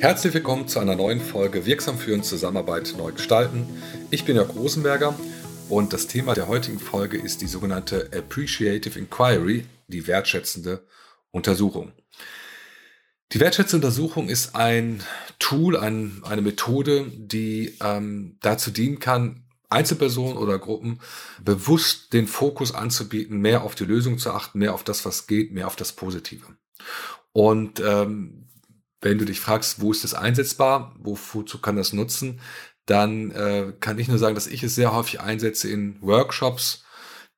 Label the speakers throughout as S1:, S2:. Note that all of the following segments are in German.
S1: Herzlich willkommen zu einer neuen Folge Wirksam führen, Zusammenarbeit neu gestalten. Ich bin Jörg Rosenberger und das Thema der heutigen Folge ist die sogenannte Appreciative Inquiry, die wertschätzende Untersuchung. Die wertschätzende Untersuchung ist ein Tool, ein, eine Methode, die ähm, dazu dienen kann, Einzelpersonen oder Gruppen bewusst den Fokus anzubieten, mehr auf die Lösung zu achten, mehr auf das, was geht, mehr auf das Positive. Und ähm, wenn du dich fragst, wo ist das einsetzbar, wozu kann das nutzen, dann äh, kann ich nur sagen, dass ich es sehr häufig einsetze in Workshops,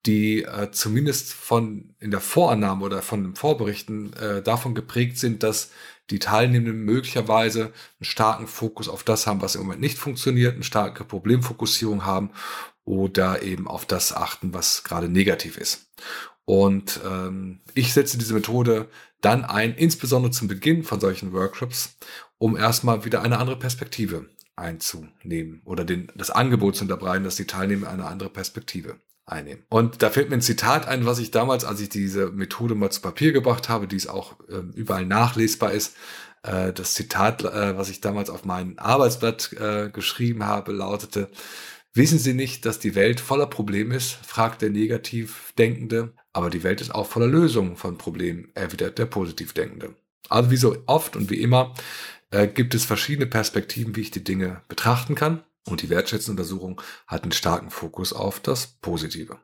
S1: die äh, zumindest von in der Vorannahme oder von dem Vorberichten äh, davon geprägt sind, dass die Teilnehmenden möglicherweise einen starken Fokus auf das haben, was im Moment nicht funktioniert, eine starke Problemfokussierung haben oder eben auf das achten, was gerade negativ ist. Und ähm, ich setze diese Methode dann ein, insbesondere zum Beginn von solchen Workshops, um erstmal wieder eine andere Perspektive einzunehmen oder den, das Angebot zu unterbreiten, dass die Teilnehmer eine andere Perspektive einnehmen. Und da fällt mir ein Zitat ein, was ich damals, als ich diese Methode mal zu Papier gebracht habe, die es auch äh, überall nachlesbar ist, äh, das Zitat, äh, was ich damals auf mein Arbeitsblatt äh, geschrieben habe, lautete, Wissen Sie nicht, dass die Welt voller Probleme ist? fragt der negativ Denkende. Aber die Welt ist auch voller Lösungen von Problemen, erwidert der positiv Denkende. Also wie so oft und wie immer äh, gibt es verschiedene Perspektiven, wie ich die Dinge betrachten kann. Und die wertschätzende Untersuchung hat einen starken Fokus auf das Positive.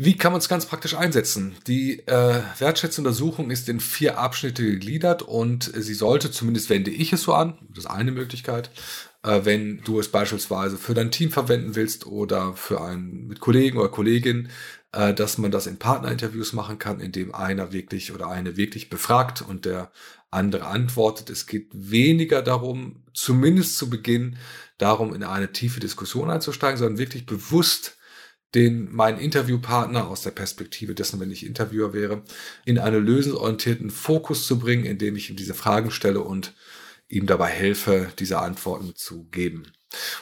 S1: Wie kann man es ganz praktisch einsetzen? Die äh, wertschätzende Untersuchung ist in vier Abschnitte gegliedert und sie sollte, zumindest wende ich es so an, das ist eine Möglichkeit, äh, wenn du es beispielsweise für dein Team verwenden willst oder für einen mit Kollegen oder Kollegin, äh, dass man das in Partnerinterviews machen kann, indem einer wirklich oder eine wirklich befragt und der andere antwortet. Es geht weniger darum, zumindest zu Beginn, darum, in eine tiefe Diskussion einzusteigen, sondern wirklich bewusst den meinen Interviewpartner aus der Perspektive dessen, wenn ich Interviewer wäre, in einen lösungsorientierten Fokus zu bringen, indem ich ihm diese Fragen stelle und ihm dabei helfe, diese Antworten zu geben.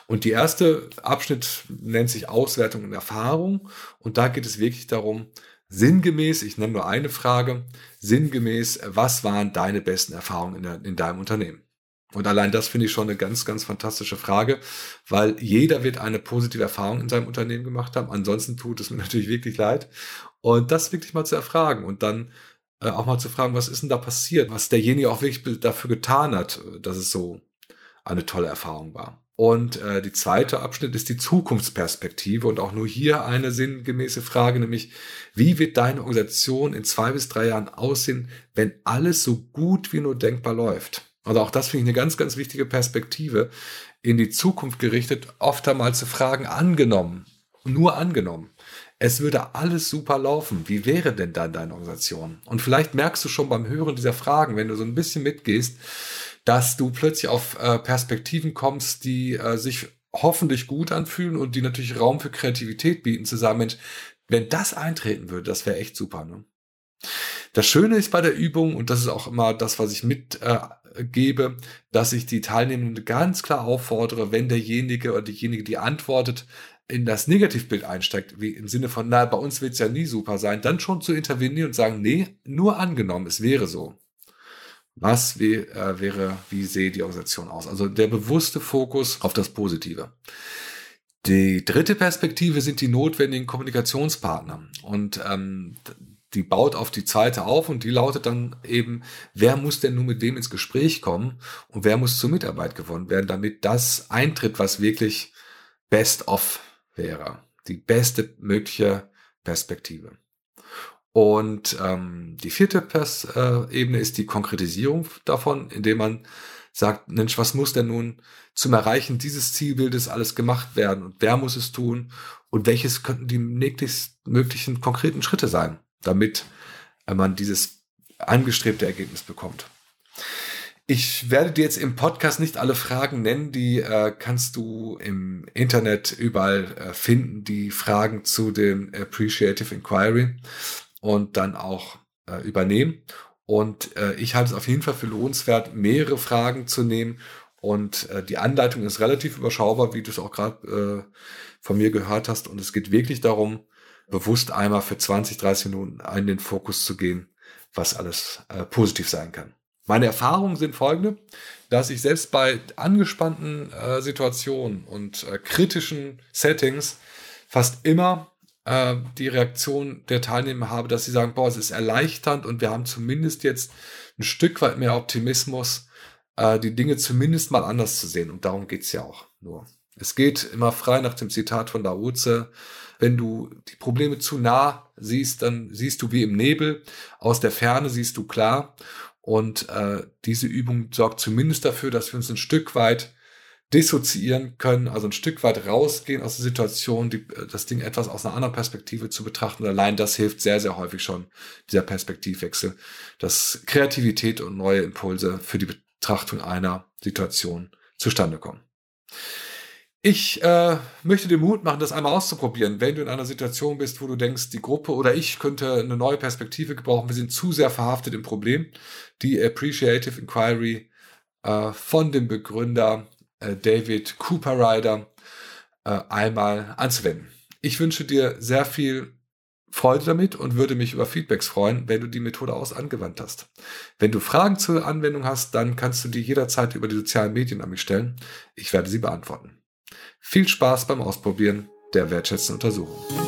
S1: Und die erste Abschnitt nennt sich Auswertung und Erfahrung. Und da geht es wirklich darum, sinngemäß, ich nenne nur eine Frage, sinngemäß, was waren deine besten Erfahrungen in, der, in deinem Unternehmen? Und allein das finde ich schon eine ganz, ganz fantastische Frage, weil jeder wird eine positive Erfahrung in seinem Unternehmen gemacht haben. Ansonsten tut es mir natürlich wirklich leid. Und das wirklich mal zu erfragen und dann äh, auch mal zu fragen, was ist denn da passiert, was derjenige auch wirklich dafür getan hat, dass es so eine tolle Erfahrung war. Und äh, die zweite Abschnitt ist die Zukunftsperspektive und auch nur hier eine sinngemäße Frage, nämlich wie wird deine Organisation in zwei bis drei Jahren aussehen, wenn alles so gut wie nur denkbar läuft? Also auch das finde ich eine ganz, ganz wichtige Perspektive in die Zukunft gerichtet, oft einmal zu fragen, angenommen, nur angenommen es würde alles super laufen. Wie wäre denn dann deine Organisation? Und vielleicht merkst du schon beim Hören dieser Fragen, wenn du so ein bisschen mitgehst, dass du plötzlich auf äh, Perspektiven kommst, die äh, sich hoffentlich gut anfühlen und die natürlich Raum für Kreativität bieten, zu sagen, Mensch, wenn das eintreten würde, das wäre echt super. Ne? Das Schöne ist bei der Übung, und das ist auch immer das, was ich mitgebe, äh, dass ich die Teilnehmenden ganz klar auffordere, wenn derjenige oder diejenige, die antwortet, in das Negativbild einsteigt, wie im Sinne von, na, bei uns wird es ja nie super sein, dann schon zu intervenieren und sagen, nee, nur angenommen, es wäre so. Was wie, äh, wäre, wie sehe die Organisation aus? Also der bewusste Fokus auf das Positive. Die dritte Perspektive sind die notwendigen Kommunikationspartner. Und ähm, die baut auf die zweite auf und die lautet dann eben, wer muss denn nun mit wem ins Gespräch kommen und wer muss zur Mitarbeit gewonnen werden, damit das eintritt, was wirklich best of wäre. Die beste mögliche Perspektive. Und ähm, die vierte Pers äh, Ebene ist die Konkretisierung davon, indem man sagt, Mensch, was muss denn nun zum Erreichen dieses Zielbildes alles gemacht werden und wer muss es tun und welches könnten die möglichen konkreten Schritte sein, damit äh, man dieses angestrebte Ergebnis bekommt. Ich werde dir jetzt im Podcast nicht alle Fragen nennen, die äh, kannst du im Internet überall äh, finden, die Fragen zu dem Appreciative Inquiry und dann auch äh, übernehmen. Und äh, ich halte es auf jeden Fall für lohnenswert, mehrere Fragen zu nehmen. Und äh, die Anleitung ist relativ überschaubar, wie du es auch gerade von mir gehört hast. Und es geht wirklich darum, bewusst einmal für 20, 30 Minuten in den Fokus zu gehen, was alles äh, positiv sein kann. Meine Erfahrungen sind folgende, dass ich selbst bei angespannten äh, Situationen und äh, kritischen Settings fast immer äh, die Reaktion der Teilnehmer habe, dass sie sagen, boah, es ist erleichternd und wir haben zumindest jetzt ein Stück weit mehr Optimismus, äh, die Dinge zumindest mal anders zu sehen. Und darum geht's ja auch nur. Es geht immer frei nach dem Zitat von Laoze. Wenn du die Probleme zu nah siehst, dann siehst du wie im Nebel. Aus der Ferne siehst du klar. Und äh, diese Übung sorgt zumindest dafür, dass wir uns ein Stück weit dissoziieren können, also ein Stück weit rausgehen aus der Situation, die, äh, das Ding etwas aus einer anderen Perspektive zu betrachten. Allein das hilft sehr, sehr häufig schon, dieser Perspektivwechsel, dass Kreativität und neue Impulse für die Betrachtung einer Situation zustande kommen. Ich äh, möchte dir Mut machen, das einmal auszuprobieren. Wenn du in einer Situation bist, wo du denkst, die Gruppe oder ich könnte eine neue Perspektive gebrauchen, wir sind zu sehr verhaftet im Problem, die Appreciative Inquiry äh, von dem Begründer äh, David Cooper Ryder äh, einmal anzuwenden. Ich wünsche dir sehr viel Freude damit und würde mich über Feedbacks freuen, wenn du die Methode aus angewandt hast. Wenn du Fragen zur Anwendung hast, dann kannst du die jederzeit über die sozialen Medien an mich stellen. Ich werde sie beantworten. Viel Spaß beim Ausprobieren der wertschätzenden Untersuchung.